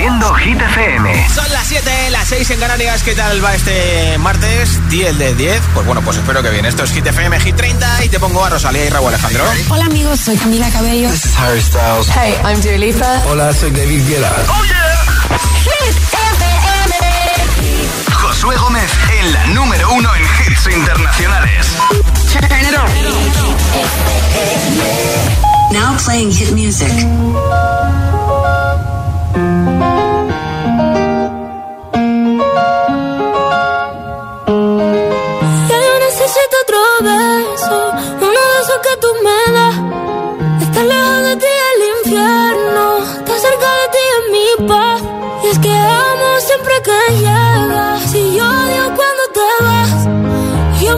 haciendo Hit FM. Son las 7, las 6 en Canarias. ¿Qué tal va este martes? 10 de 10. Pues bueno, pues espero que bien. Esto es Hit FM, Hit 30 y te pongo a Rosalía y Raúl Alejandro. Hola amigos, soy Camila Cabello. This is Harry Styles. Hey, I'm Dua Lipa. Hola, soy David Guetta. Oh yeah. Hit FM. Josué Gómez en la número uno en hits internacionales. Turn it on. Now playing hit music.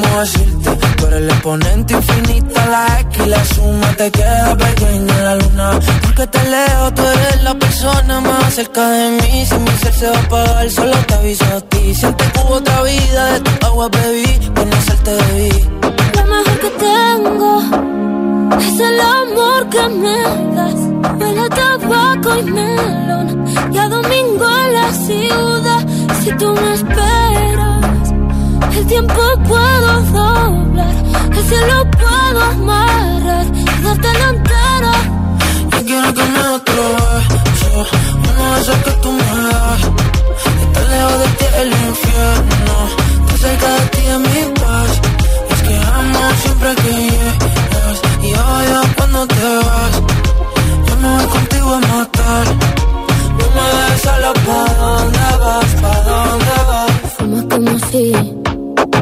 ¿cómo decirte? Tú eres el exponente infinito, la X y la suma te queda pequeña la luna. Porque te leo, tú eres la persona más cerca de mí. Si mi ser se va a apagar, solo te aviso a ti. Siente que hubo otra vida, de tu agua bebí, conocerte debí. Lo mejor que tengo es el amor que me das. Huele a tabaco y melón y a domingo en la ciudad. Si tú me esperas, el tiempo puedo doblar, el cielo puedo amarrar y darte la entera. Yo quiero que me uno de esos que tú me das. Estar lejos de ti el infierno, estar cerca de ti es mi paz. Y es que amo siempre que llegas y odio cuando te vas. Yo me voy contigo a matar solo pa' dónde vas, pa' dónde vas. Fuma como si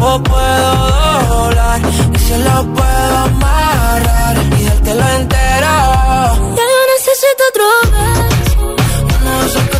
tiempo puedo doblar y se lo puedo amarrar y dártelo entero. Ya yo necesito otro beso. No sé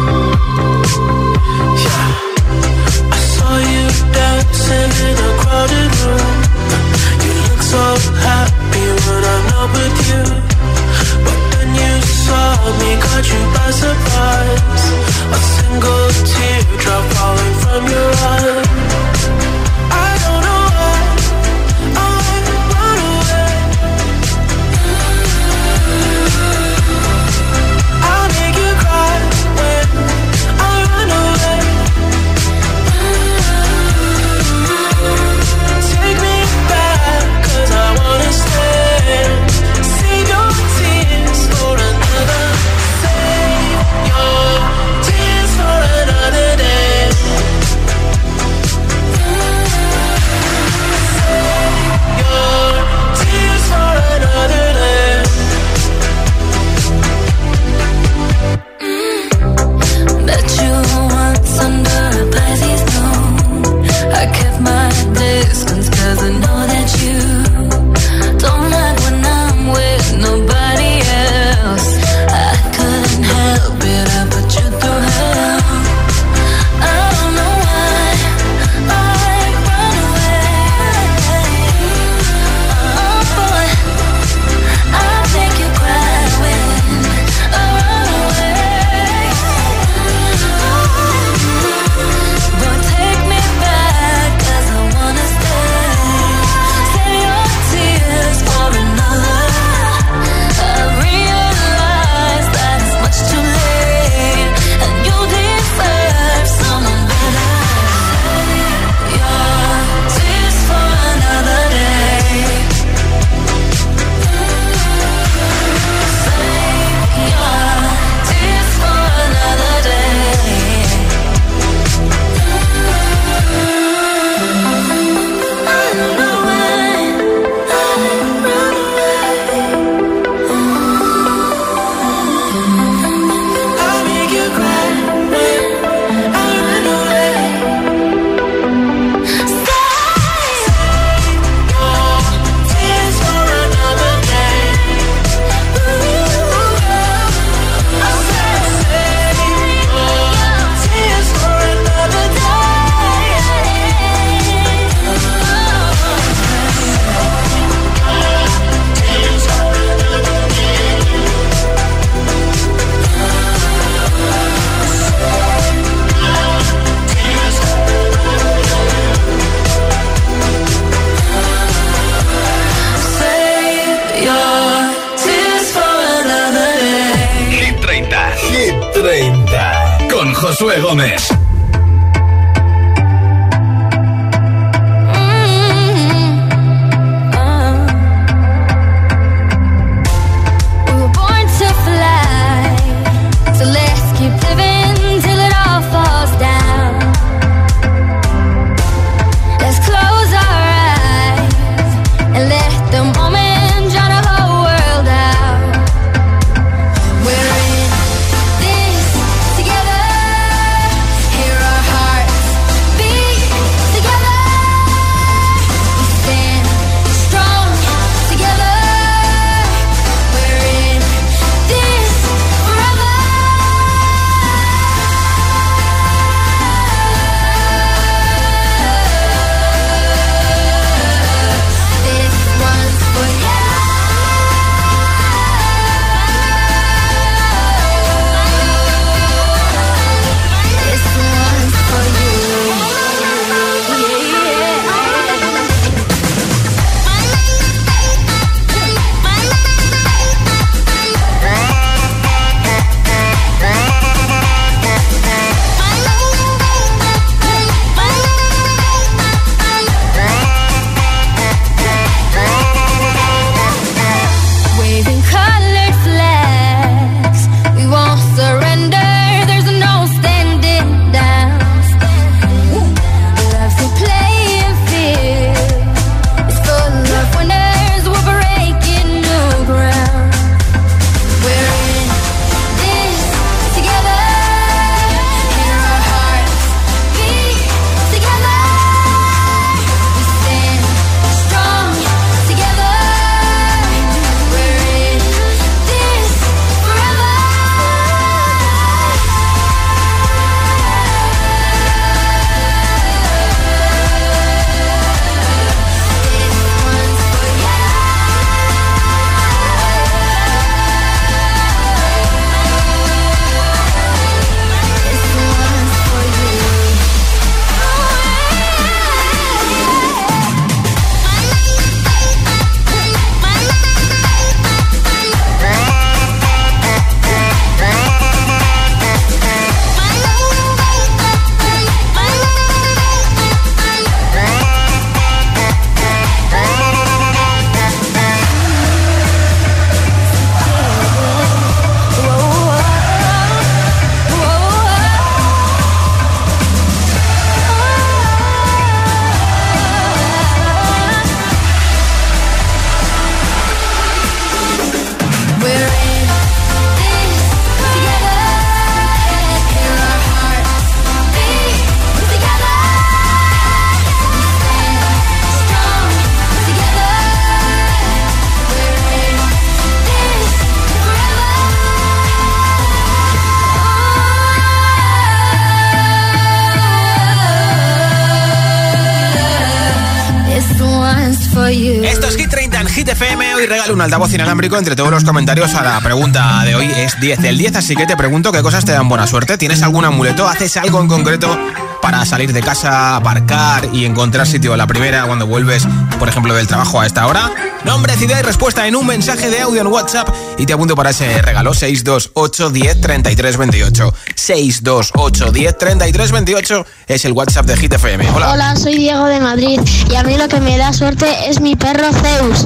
Un altavoz inalámbrico entre todos los comentarios a la pregunta de hoy. Es 10 del 10, así que te pregunto qué cosas te dan buena suerte. ¿Tienes algún amuleto? ¿Haces algo en concreto para salir de casa, aparcar y encontrar sitio a la primera cuando vuelves, por ejemplo, del trabajo a esta hora? Nombre, ciudad y respuesta en un mensaje de audio en WhatsApp y te apunto para ese regalo 628 10 33 28. 628 10 33 28 es el WhatsApp de Hit FM. Hola. Hola, soy Diego de Madrid y a mí lo que me da suerte es mi perro Zeus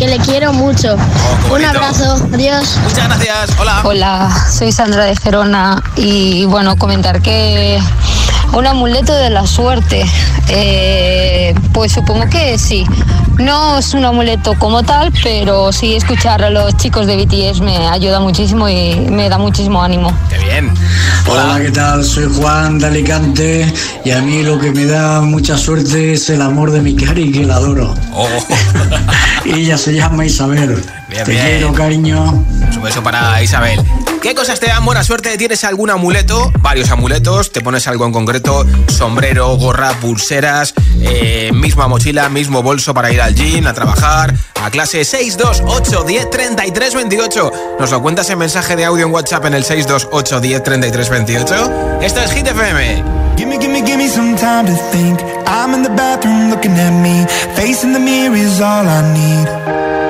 que le quiero mucho. Oh, Un abrazo, adiós. Muchas gracias, hola. Hola, soy Sandra de Gerona y bueno, comentar que un amuleto de la suerte, eh, pues supongo que sí. No es un amuleto como tal, pero sí escuchar a los chicos de BTS me ayuda muchísimo y me da muchísimo ánimo. Qué bien. Hola, ¿qué tal? Soy Juan de Alicante y a mí lo que me da mucha suerte es el amor de mi cari que la adoro. Oh. y ella se llama Isabel. Te quiero, cariño. Un beso para Isabel. ¿Qué cosas te dan buena suerte? ¿Tienes algún amuleto? Varios amuletos. ¿Te pones algo en concreto? Sombrero, gorra, pulseras, eh, misma mochila, mismo bolso para ir al gym, a trabajar, a clase 628 10 33 28. Nos lo cuentas en mensaje de audio en WhatsApp en el 628 10 33 28. Esto es Hit FM. Gimme, gimme, gimme some time to think. I'm in the bathroom looking at me. Facing the mirror is all I need.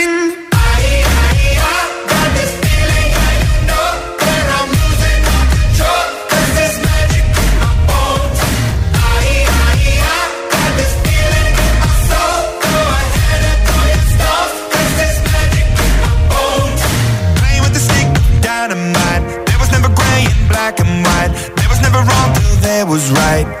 Was right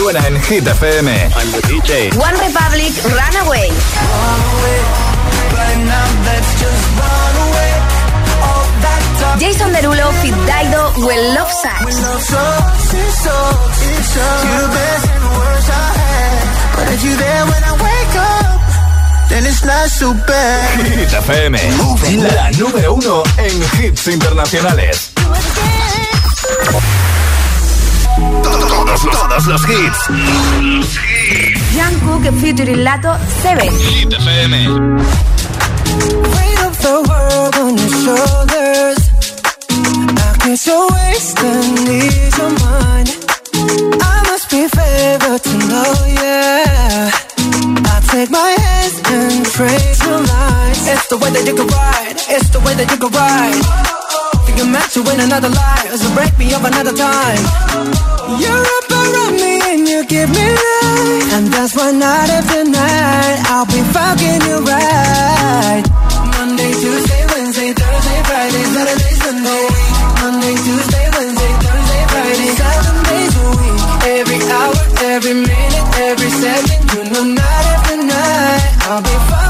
suena en Hit FM. One Republic, Runaway. Jason Derulo, Fit Daido, Well Love Sucks. Hit FM, la número uno en hits internacionales. Todos los, todos los hits. Jungkook featuring Lato 7. Hit FM. Weight of the world on your shoulders. I guess you're wasting ease your mind. I must be favored to know, yeah. I take my hands and trace your lines. It's the way that you can ride. It's the way that you can ride. I'm meant to win another life, so break me up another time. You're up around me and you give me life, and that's why night after night I'll be fucking you right. Monday, Tuesday, Wednesday, Thursday, Friday, Saturday, Sunday. Monday, Tuesday, Wednesday, Thursday, Friday, seven days a week. Every hour, every minute, every second, you know night after night I'll be fucking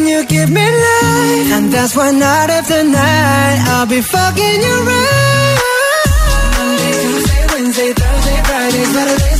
and you give me life. And that's why night after night, I'll be fucking you right. Monday, Tuesday, Wednesday, Thursday, Friday, Saturday,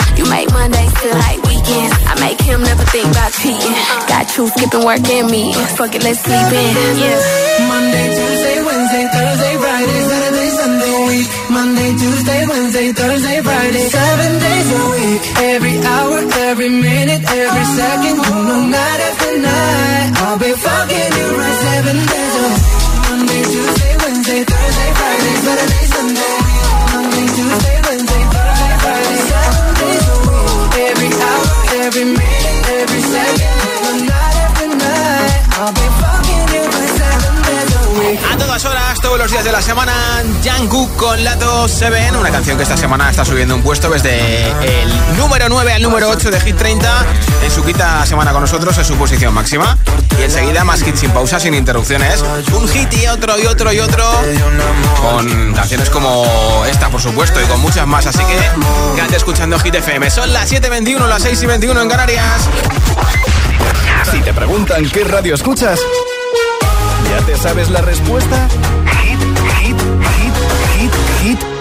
You make Mondays feel like weekends. I make him never think about cheating. Got you skipping work and me. Fuck it, let's sleep in. Yeah. Monday, Tuesday, Wednesday, Thursday, Friday, Saturday, Sunday, week. Monday, Tuesday, Wednesday, Thursday, Friday, seven days a week. Every hour, every minute, every second, you know, los días de la semana, Jungkook con Lato Seven, una canción que esta semana está subiendo un puesto desde el número 9 al número 8 de Hit 30 en su quinta semana con nosotros en su posición máxima. Y enseguida más hits sin pausa, sin interrupciones. Un hit y otro y otro y otro con canciones como esta, por supuesto, y con muchas más. Así que quédate escuchando Hit FM. Son las 7.21, las 6 y 21 en Canarias. Si te preguntan qué radio escuchas, ¿ya te sabes la respuesta?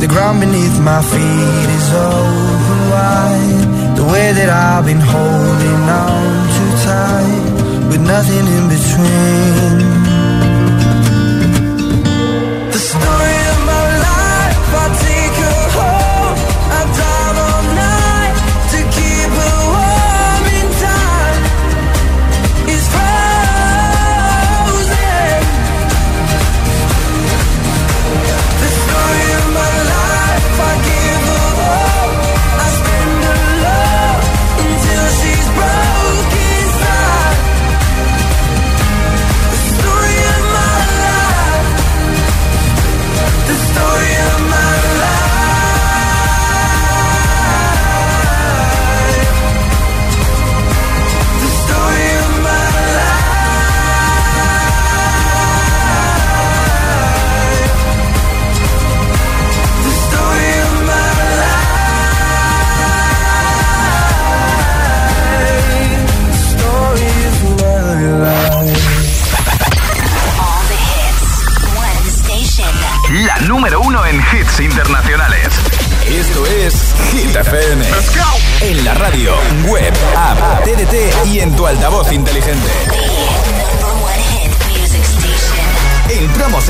The ground beneath my feet is open wide. The way that I've been holding on too tight With nothing in between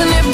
and it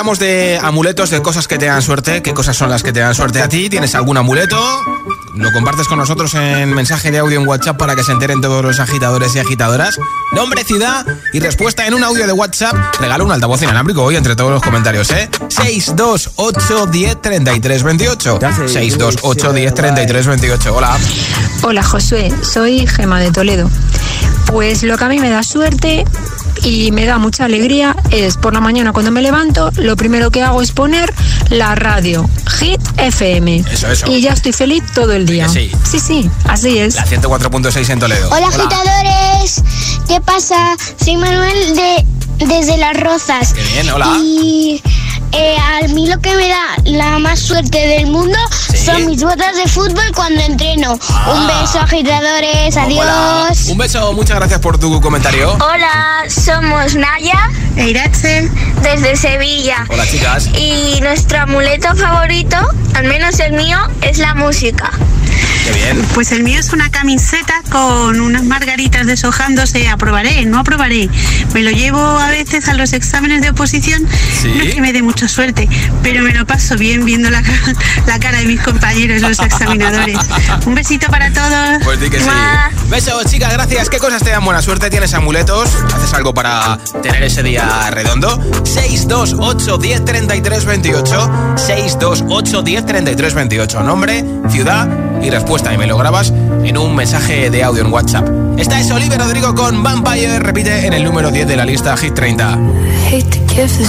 hablamos de amuletos, de cosas que te dan suerte. ¿Qué cosas son las que te dan suerte a ti? ¿Tienes algún amuleto? Lo compartes con nosotros en mensaje de audio en WhatsApp para que se enteren todos los agitadores y agitadoras. Nombre, ciudad y respuesta en un audio de WhatsApp. Regalo un altavoz inalámbrico hoy entre todos los comentarios, ¿eh? 628 10 33 28. 628 10 33 28. Hola. Hola Josué, soy Gema de Toledo. Pues lo que a mí me da suerte y me da mucha alegría es por la mañana cuando me levanto, lo primero que hago es poner la radio Hit FM. Eso, eso. Y ya estoy feliz todo el día. Sí. sí, sí, así es. La 104.6 en Toledo. Hola, agitadores. ¿Qué pasa? Soy Manuel de desde Las Rozas. Qué bien, hola. Y eh, a mí lo que me da la más suerte del mundo son mis botas de fútbol cuando entreno. Ah. Un beso, agitadores. Adiós. Un beso, muchas gracias por tu comentario. Hola, somos Naya e Irache desde Sevilla. Hola, chicas. Y nuestro amuleto favorito, al menos el mío, es la música. Qué bien. Pues el mío es una camiseta con unas margaritas deshojándose. Aprobaré, no aprobaré. Me lo llevo a veces a los exámenes de oposición. ¿Sí? No es que me dé mucha suerte, pero me lo paso bien viendo la, la cara de mis compañeros, los examinadores. Un besito para todos. Pues di que sí. Besos, chicas, gracias. ¿Qué cosas te dan buena suerte? ¿Tienes amuletos? ¿Haces algo para tener ese día redondo? 628 10 33 28. 628 10 33 28. Nombre, ciudad y respuesta. Y me lo grabas en un mensaje de audio en WhatsApp. Esta es Oliver Rodrigo con Vampire. Repite en el número 10 de la lista Hit 30. Hate to give the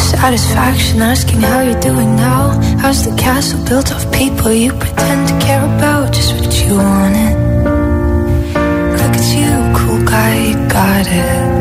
of.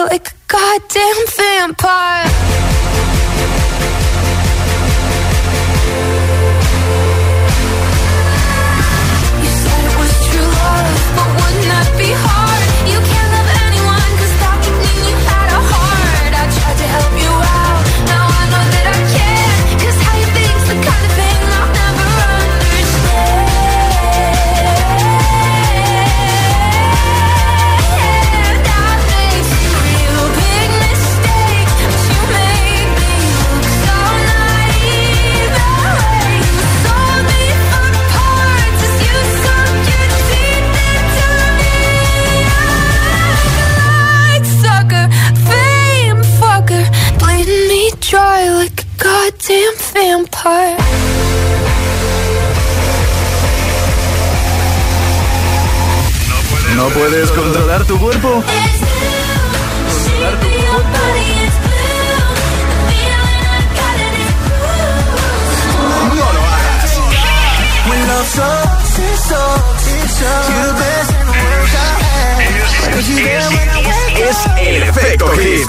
like a goddamn vampire. goddamn vampire. ¿No puedes controlar tu cuerpo? Es, es, es, es el efecto hit.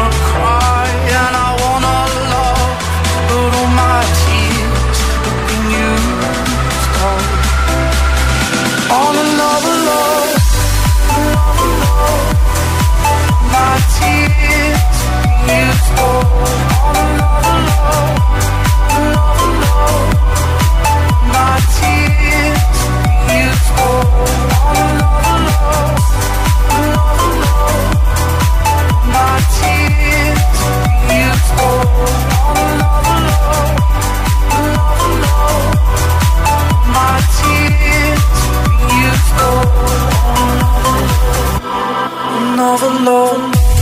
overload.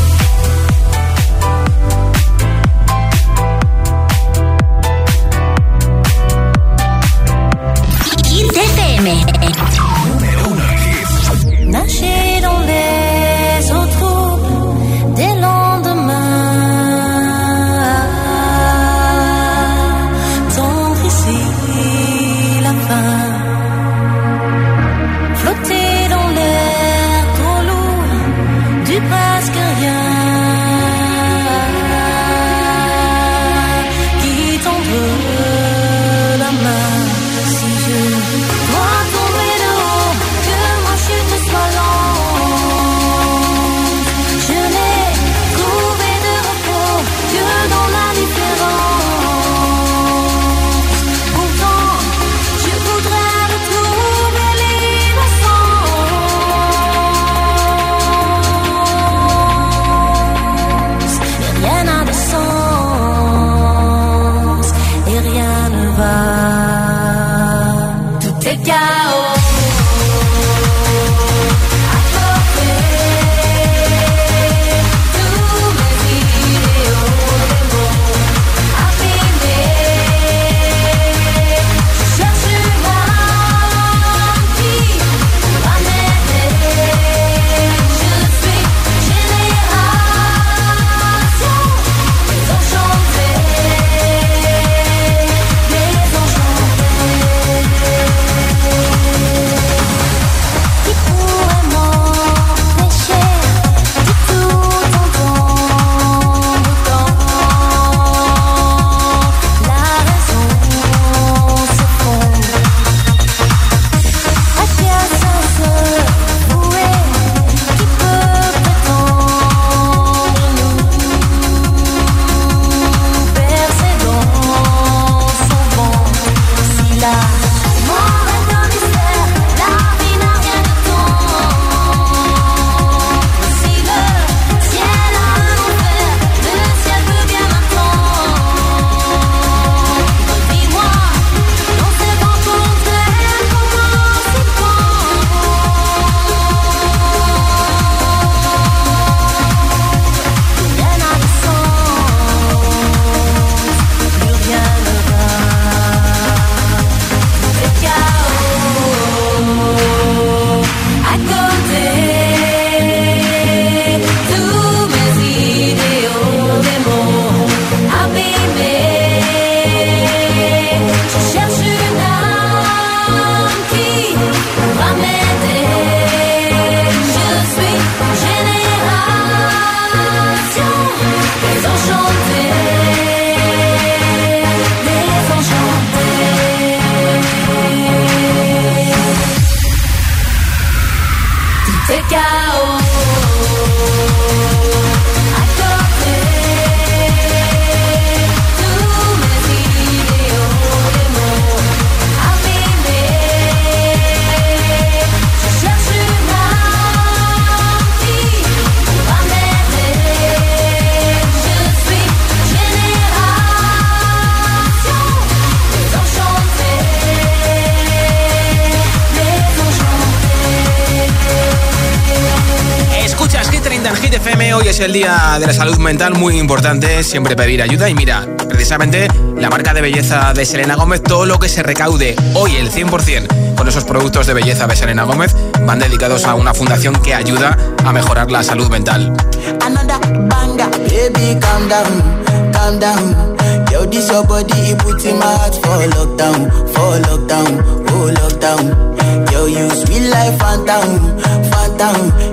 De Salud Mental, muy importante siempre pedir ayuda. Y mira, precisamente la marca de belleza de Selena Gómez, todo lo que se recaude hoy, el 100%, con esos productos de belleza de Selena Gómez, van dedicados a una fundación que ayuda a mejorar la salud mental.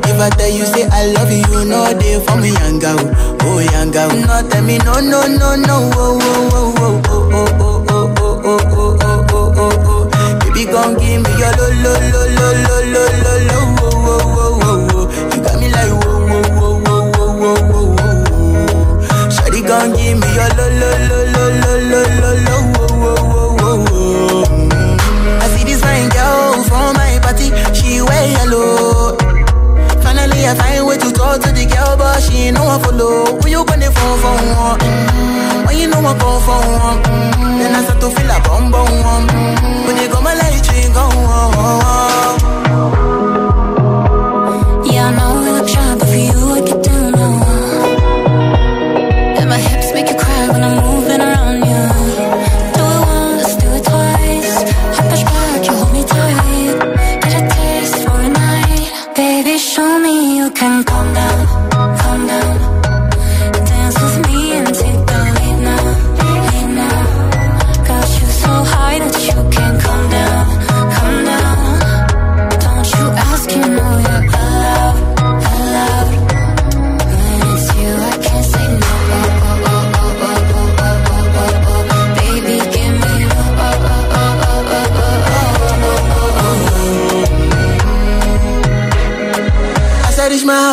If I tell you say I love you, you know they for me young oh young. No tell me no no no no, oh oh oh oh oh oh oh oh oh oh oh oh oh oh. Baby gon' give me your lo lo lo lo lo lo lo lo, oh oh oh oh oh. You got me like whoa whoa whoa whoa whoa whoa whoa whoa. Shawty gon' give me your lo lo lo Finally, I find way to talk to the girl, but she ain't no one follow. Who you gonna phone for one? Mm-hmm. When you know I come for one, mm-hmm. then I start to feel a bum bum. Mm-hmm. When you go my light, you go on.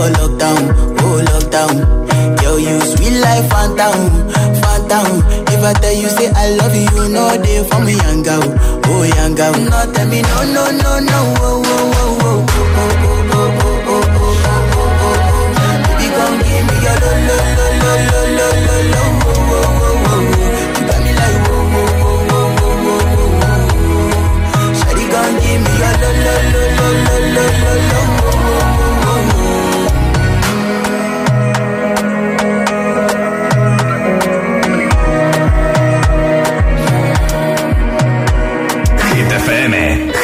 Oh, lockdown, oh, lockdown. Yo, you sweet life, phantom, phantom. If I tell you, say I love you, no day for me, young oh, young. No, tell me, no, no, no, no, oh, oh, oh, oh, oh, oh. Baby, come give me your lo, lo, lo, lo, lo.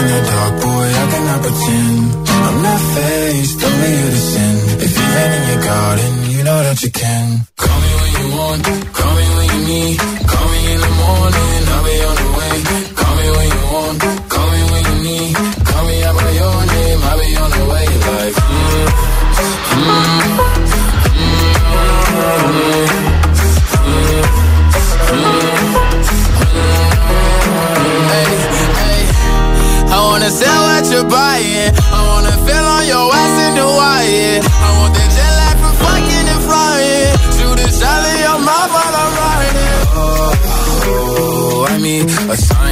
In the dark, boy, I cannot pretend. I'm not faced, only you to sin. If been in your garden, you know that you can. Call me when you want, call me when you need.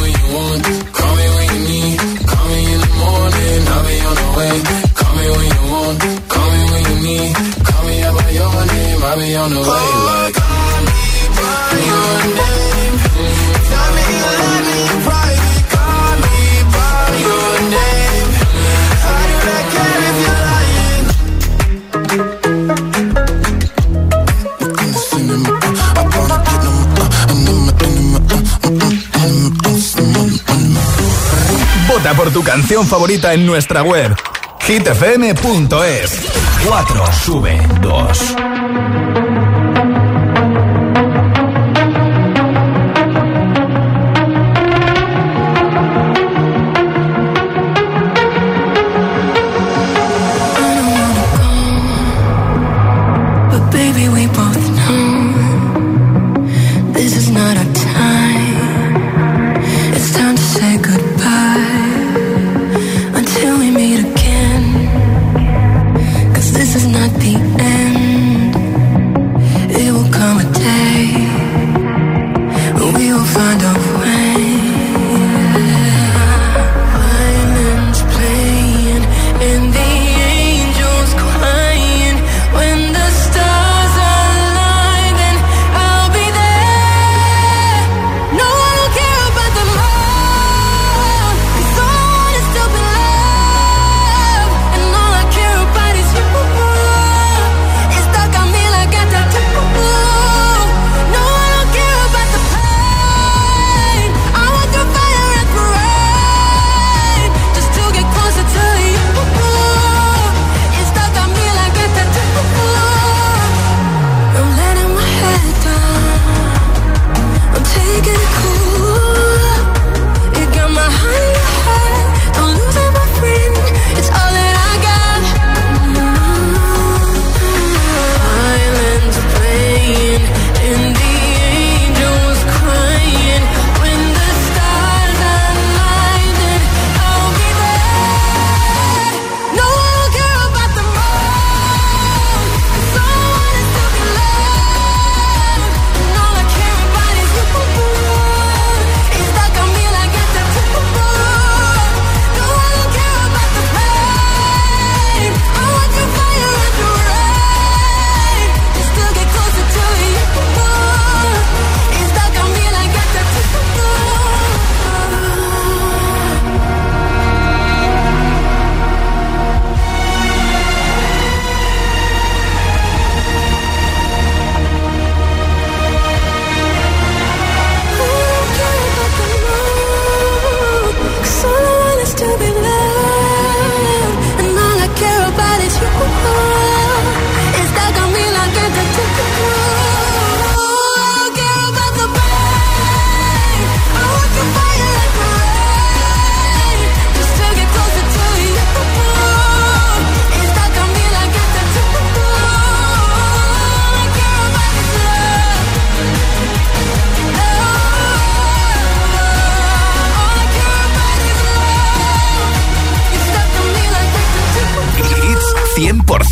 When you want, call me when you need. Call me in the morning, I'll be on the way. Call me when you want, call me when you need. Call me by your name, I'll be on the way. Call me by your name. Vota por tu canción favorita en nuestra web hitfm.es 4 sube 2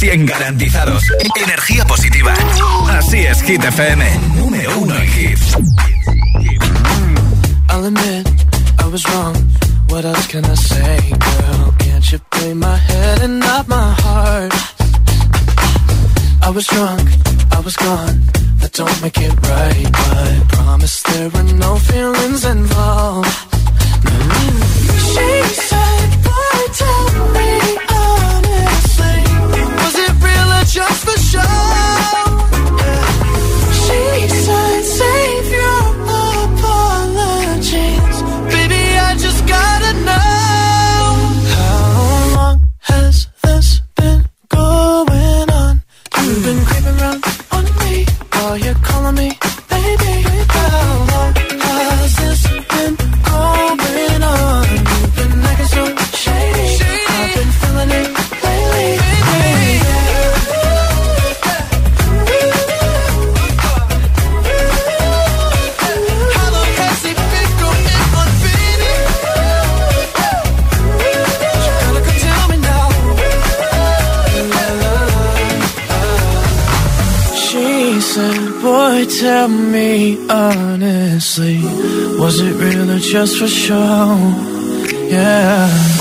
100 garantizados. Energía positiva. Así es, Hit FM. Número uno en hits. I'll admit I was wrong. What else can I say, girl? Can't you play my head and not my heart? I was drunk, I was gone. That don't make it right, but promise there were no feelings involved. Mm -hmm. tell me honestly, was it real or just for show? Yeah.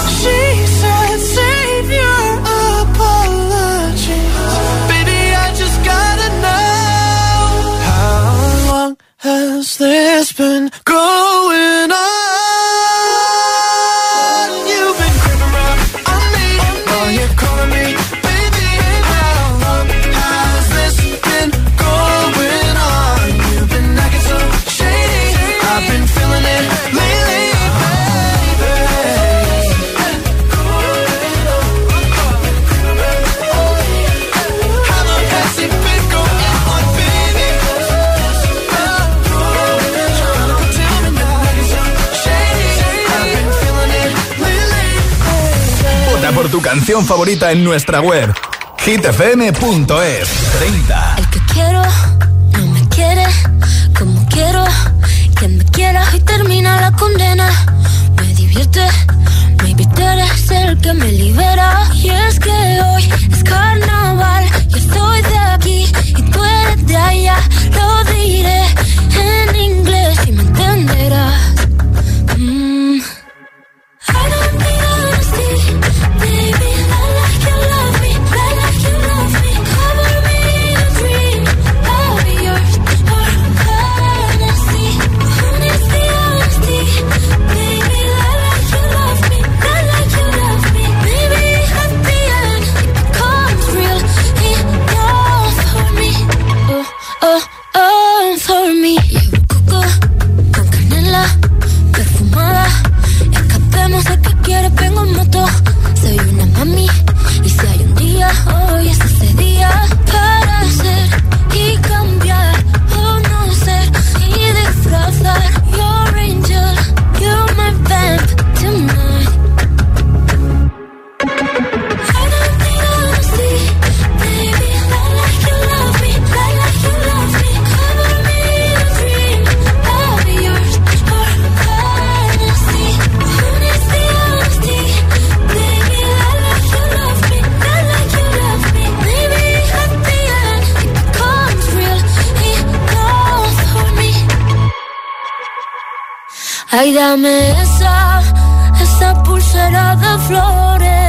canción favorita en nuestra web hitfm.es 30 El que quiero no me quiere como quiero quien me quiera y termina la condena. Me divierte maybe tú eres el que me libera. Y es que hoy es carnaval yo soy de aquí y tú eres de allá. Lo diré en inglés y me entenderás. y dame esa, esa pulsera de flores.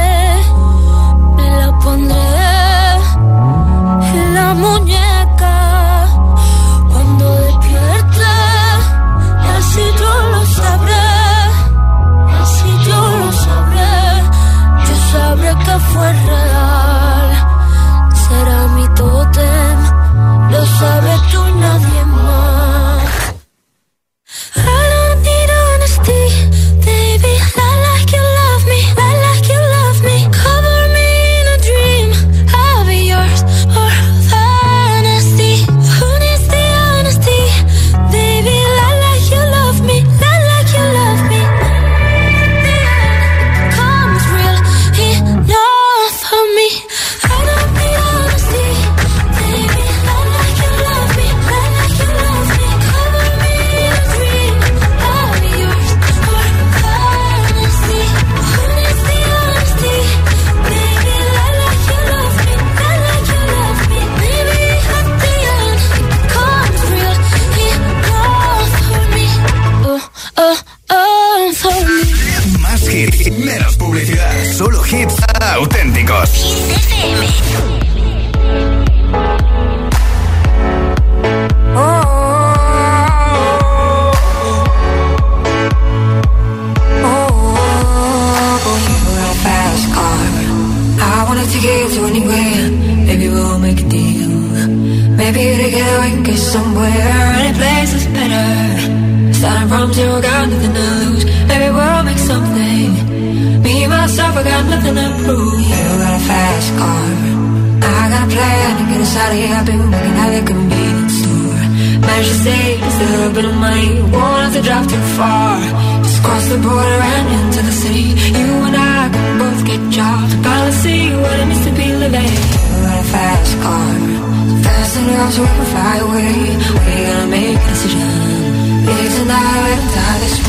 Europe. Bit. Won't have to drive too far. Just cross the border and into the city. You and I can both get jobs. Finally see what it means to be living. You got a fast car. So fast enough so we can fly away We're gonna make a decision. Live tonight, die this